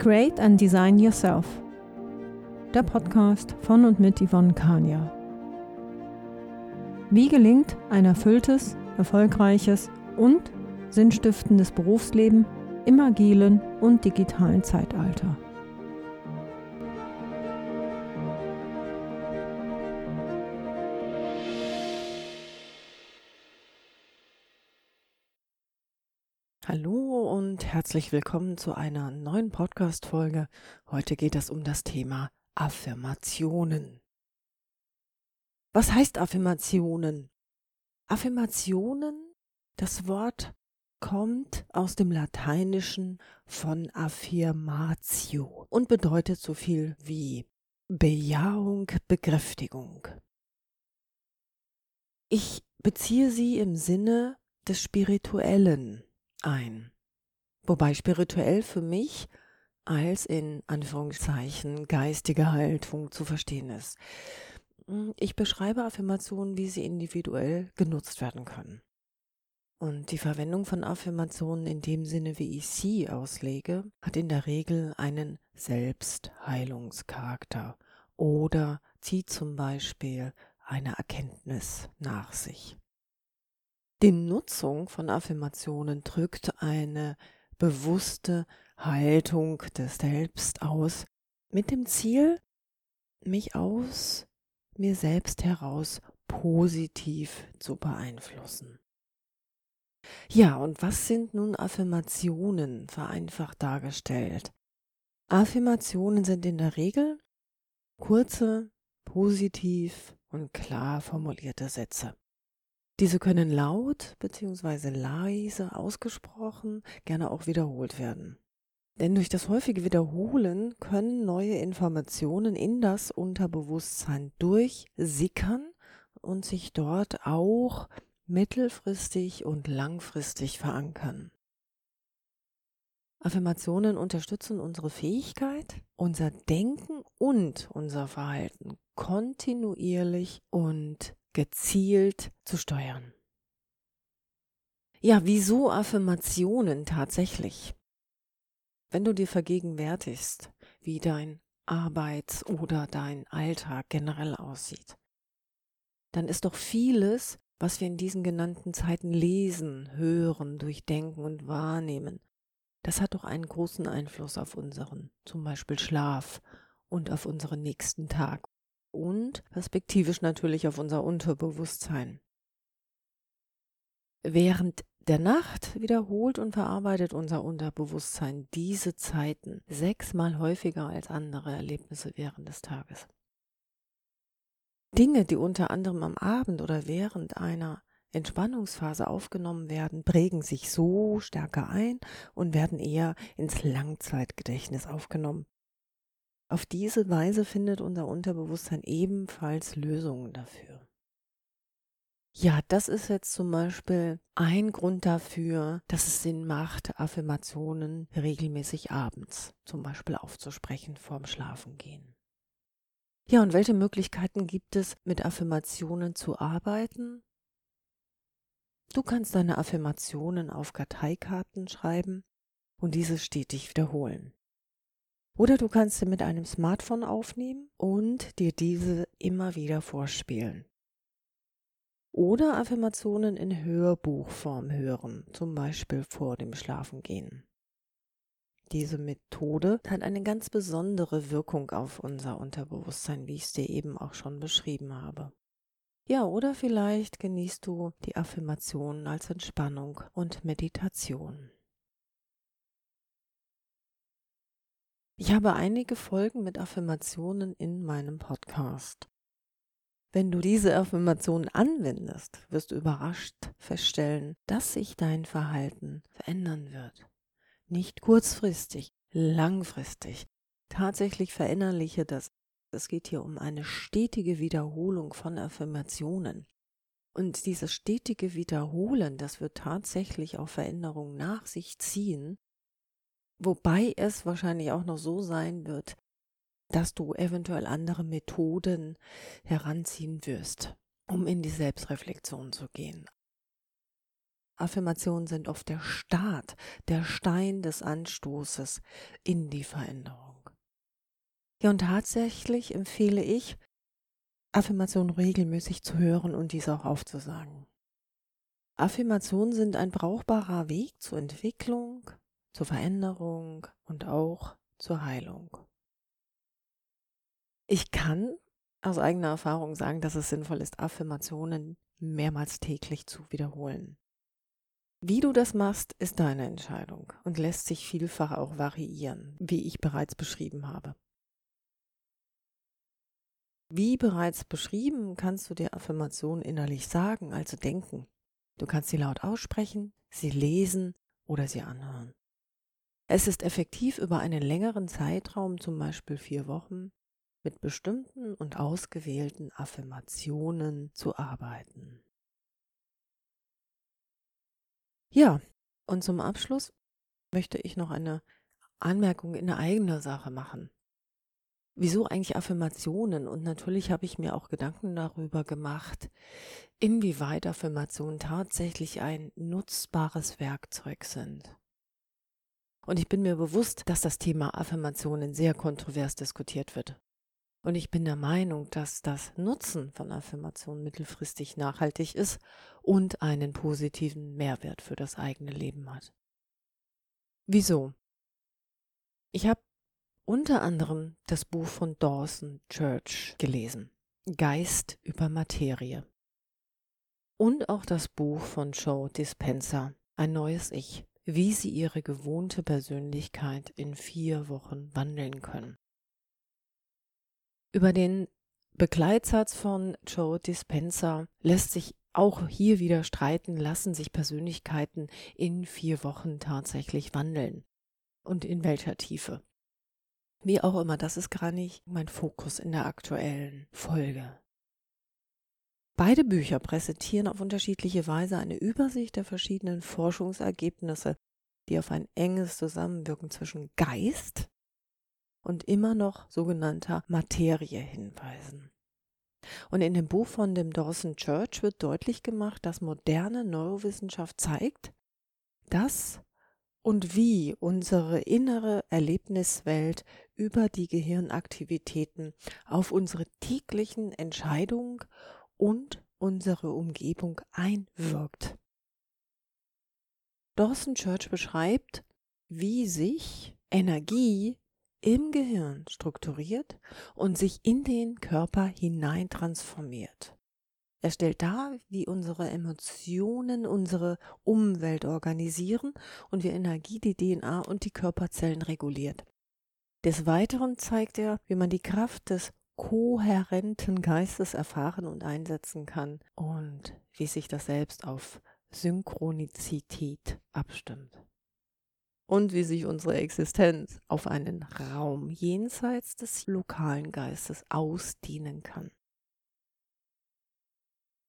Create and Design Yourself. Der Podcast von und mit Yvonne Kania. Wie gelingt ein erfülltes, erfolgreiches und sinnstiftendes Berufsleben im agilen und digitalen Zeitalter? Herzlich willkommen zu einer neuen Podcast-Folge. Heute geht es um das Thema Affirmationen. Was heißt Affirmationen? Affirmationen, das Wort kommt aus dem Lateinischen von affirmatio und bedeutet so viel wie Bejahung, Bekräftigung. Ich beziehe sie im Sinne des Spirituellen ein. Wobei spirituell für mich als in Anführungszeichen geistige Haltung zu verstehen ist. Hm, ich beschreibe Affirmationen, wie sie individuell genutzt werden können. Und die Verwendung von Affirmationen in dem Sinne, wie ich sie auslege, hat in der Regel einen Selbstheilungscharakter oder zieht zum Beispiel eine Erkenntnis nach sich. Die Nutzung von Affirmationen drückt eine bewusste Haltung des Selbst aus, mit dem Ziel, mich aus mir selbst heraus positiv zu beeinflussen. Ja, und was sind nun Affirmationen vereinfacht dargestellt? Affirmationen sind in der Regel kurze, positiv und klar formulierte Sätze. Diese können laut bzw. leise ausgesprochen, gerne auch wiederholt werden. Denn durch das häufige Wiederholen können neue Informationen in das Unterbewusstsein durchsickern und sich dort auch mittelfristig und langfristig verankern. Affirmationen unterstützen unsere Fähigkeit, unser Denken und unser Verhalten kontinuierlich und gezielt zu steuern. Ja, wieso Affirmationen tatsächlich? Wenn du dir vergegenwärtigst, wie dein Arbeits- oder dein Alltag generell aussieht, dann ist doch vieles, was wir in diesen genannten Zeiten lesen, hören, durchdenken und wahrnehmen, das hat doch einen großen Einfluss auf unseren, zum Beispiel Schlaf und auf unseren nächsten Tag und perspektivisch natürlich auf unser Unterbewusstsein. Während der Nacht wiederholt und verarbeitet unser Unterbewusstsein diese Zeiten sechsmal häufiger als andere Erlebnisse während des Tages. Dinge, die unter anderem am Abend oder während einer Entspannungsphase aufgenommen werden, prägen sich so stärker ein und werden eher ins Langzeitgedächtnis aufgenommen. Auf diese Weise findet unser Unterbewusstsein ebenfalls Lösungen dafür. Ja, das ist jetzt zum Beispiel ein Grund dafür, dass es Sinn macht, Affirmationen regelmäßig abends zum Beispiel aufzusprechen vorm Schlafengehen. Ja, und welche Möglichkeiten gibt es, mit Affirmationen zu arbeiten? Du kannst deine Affirmationen auf Karteikarten schreiben und diese stetig wiederholen. Oder du kannst sie mit einem Smartphone aufnehmen und dir diese immer wieder vorspielen. Oder Affirmationen in Hörbuchform hören, zum Beispiel vor dem Schlafengehen. Diese Methode hat eine ganz besondere Wirkung auf unser Unterbewusstsein, wie ich es dir eben auch schon beschrieben habe. Ja, oder vielleicht genießt du die Affirmationen als Entspannung und Meditation. Ich habe einige Folgen mit Affirmationen in meinem Podcast. Wenn du diese Affirmationen anwendest, wirst du überrascht feststellen, dass sich dein Verhalten verändern wird. Nicht kurzfristig, langfristig. Tatsächlich verinnerliche das. Es geht hier um eine stetige Wiederholung von Affirmationen. Und dieses stetige Wiederholen, das wird tatsächlich auch Veränderungen nach sich ziehen, Wobei es wahrscheinlich auch noch so sein wird, dass du eventuell andere Methoden heranziehen wirst, um in die Selbstreflexion zu gehen. Affirmationen sind oft der Start, der Stein des Anstoßes in die Veränderung. Ja, und tatsächlich empfehle ich, Affirmationen regelmäßig zu hören und dies auch aufzusagen. Affirmationen sind ein brauchbarer Weg zur Entwicklung, zur Veränderung und auch zur Heilung. Ich kann aus eigener Erfahrung sagen, dass es sinnvoll ist, Affirmationen mehrmals täglich zu wiederholen. Wie du das machst, ist deine Entscheidung und lässt sich vielfach auch variieren, wie ich bereits beschrieben habe. Wie bereits beschrieben, kannst du dir Affirmationen innerlich sagen, also denken. Du kannst sie laut aussprechen, sie lesen oder sie anhören. Es ist effektiv über einen längeren Zeitraum, zum Beispiel vier Wochen, mit bestimmten und ausgewählten Affirmationen zu arbeiten. Ja, und zum Abschluss möchte ich noch eine Anmerkung in eigener Sache machen. Wieso eigentlich Affirmationen? Und natürlich habe ich mir auch Gedanken darüber gemacht, inwieweit Affirmationen tatsächlich ein nutzbares Werkzeug sind. Und ich bin mir bewusst, dass das Thema Affirmationen sehr kontrovers diskutiert wird. Und ich bin der Meinung, dass das Nutzen von Affirmationen mittelfristig nachhaltig ist und einen positiven Mehrwert für das eigene Leben hat. Wieso? Ich habe unter anderem das Buch von Dawson Church gelesen, Geist über Materie. Und auch das Buch von Joe Dispenza, Ein neues Ich, wie sie ihre gewohnte Persönlichkeit in vier Wochen wandeln können. Über den Begleitsatz von Joe Dispenza lässt sich auch hier wieder streiten, lassen sich Persönlichkeiten in vier Wochen tatsächlich wandeln und in welcher Tiefe. Wie auch immer, das ist gar nicht mein Fokus in der aktuellen Folge. Beide Bücher präsentieren auf unterschiedliche Weise eine Übersicht der verschiedenen Forschungsergebnisse, die auf ein enges Zusammenwirken zwischen Geist und immer noch sogenannter Materie hinweisen. Und in dem Buch von dem Dawson Church wird deutlich gemacht, dass moderne Neurowissenschaft zeigt, dass und wie unsere innere Erlebniswelt über die Gehirnaktivitäten auf unsere täglichen Entscheidungen und unsere Umgebung einwirkt. Dawson Church beschreibt, wie sich Energie im Gehirn strukturiert und sich in den Körper hinein transformiert. Er stellt dar, wie unsere Emotionen unsere Umwelt organisieren und wie Energie die DNA und die Körperzellen reguliert. Des Weiteren zeigt er, wie man die Kraft des kohärenten Geistes erfahren und einsetzen kann und wie sich das selbst auf Synchronizität abstimmt. Und wie sich unsere Existenz auf einen Raum jenseits des lokalen Geistes ausdehnen kann.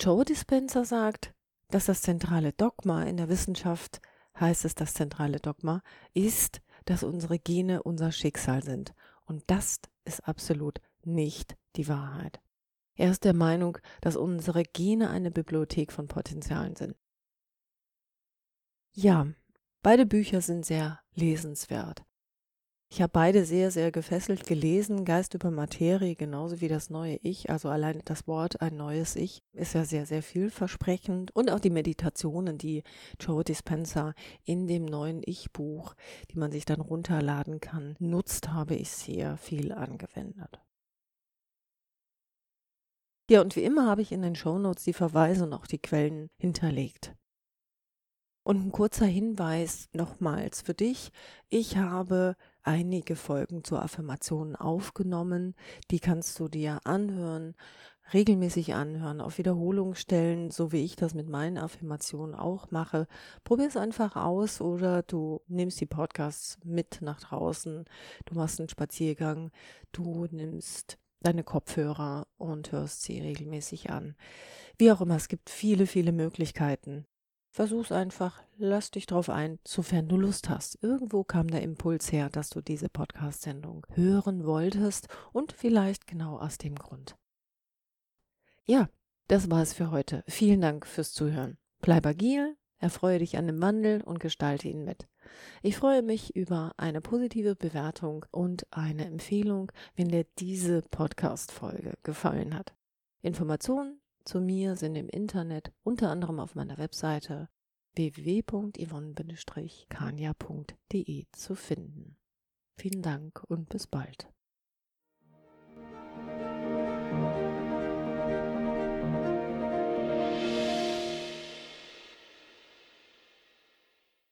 Joe Dispenza sagt, dass das zentrale Dogma in der Wissenschaft, heißt es das zentrale Dogma, ist, dass unsere Gene unser Schicksal sind. Und das ist absolut nicht die Wahrheit. Er ist der Meinung, dass unsere Gene eine Bibliothek von Potenzialen sind. Ja, beide Bücher sind sehr lesenswert. Ich habe beide sehr, sehr gefesselt gelesen. Geist über Materie, genauso wie das neue Ich. Also allein das Wort ein neues Ich ist ja sehr, sehr vielversprechend. Und auch die Meditationen, die Joe Dispenza in dem neuen Ich-Buch, die man sich dann runterladen kann, nutzt, habe ich sehr viel angewendet. Ja, und wie immer habe ich in den Shownotes die Verweise und auch die Quellen hinterlegt. Und ein kurzer Hinweis nochmals für dich. Ich habe einige Folgen zur Affirmation aufgenommen. Die kannst du dir anhören, regelmäßig anhören, auf Wiederholung stellen, so wie ich das mit meinen Affirmationen auch mache. Probier es einfach aus oder du nimmst die Podcasts mit nach draußen, du machst einen Spaziergang, du nimmst deine Kopfhörer und hörst sie regelmäßig an. Wie auch immer, es gibt viele, viele Möglichkeiten. Versuch's einfach, lass dich drauf ein, sofern du Lust hast. Irgendwo kam der Impuls her, dass du diese Podcast-Sendung hören wolltest und vielleicht genau aus dem Grund. Ja, das war es für heute. Vielen Dank fürs Zuhören. Bleib agil, Erfreue dich an dem Wandel und gestalte ihn mit. Ich freue mich über eine positive Bewertung und eine Empfehlung, wenn dir diese Podcast-Folge gefallen hat. Informationen zu mir sind im Internet unter anderem auf meiner Webseite www.yvonne-kania.de zu finden. Vielen Dank und bis bald.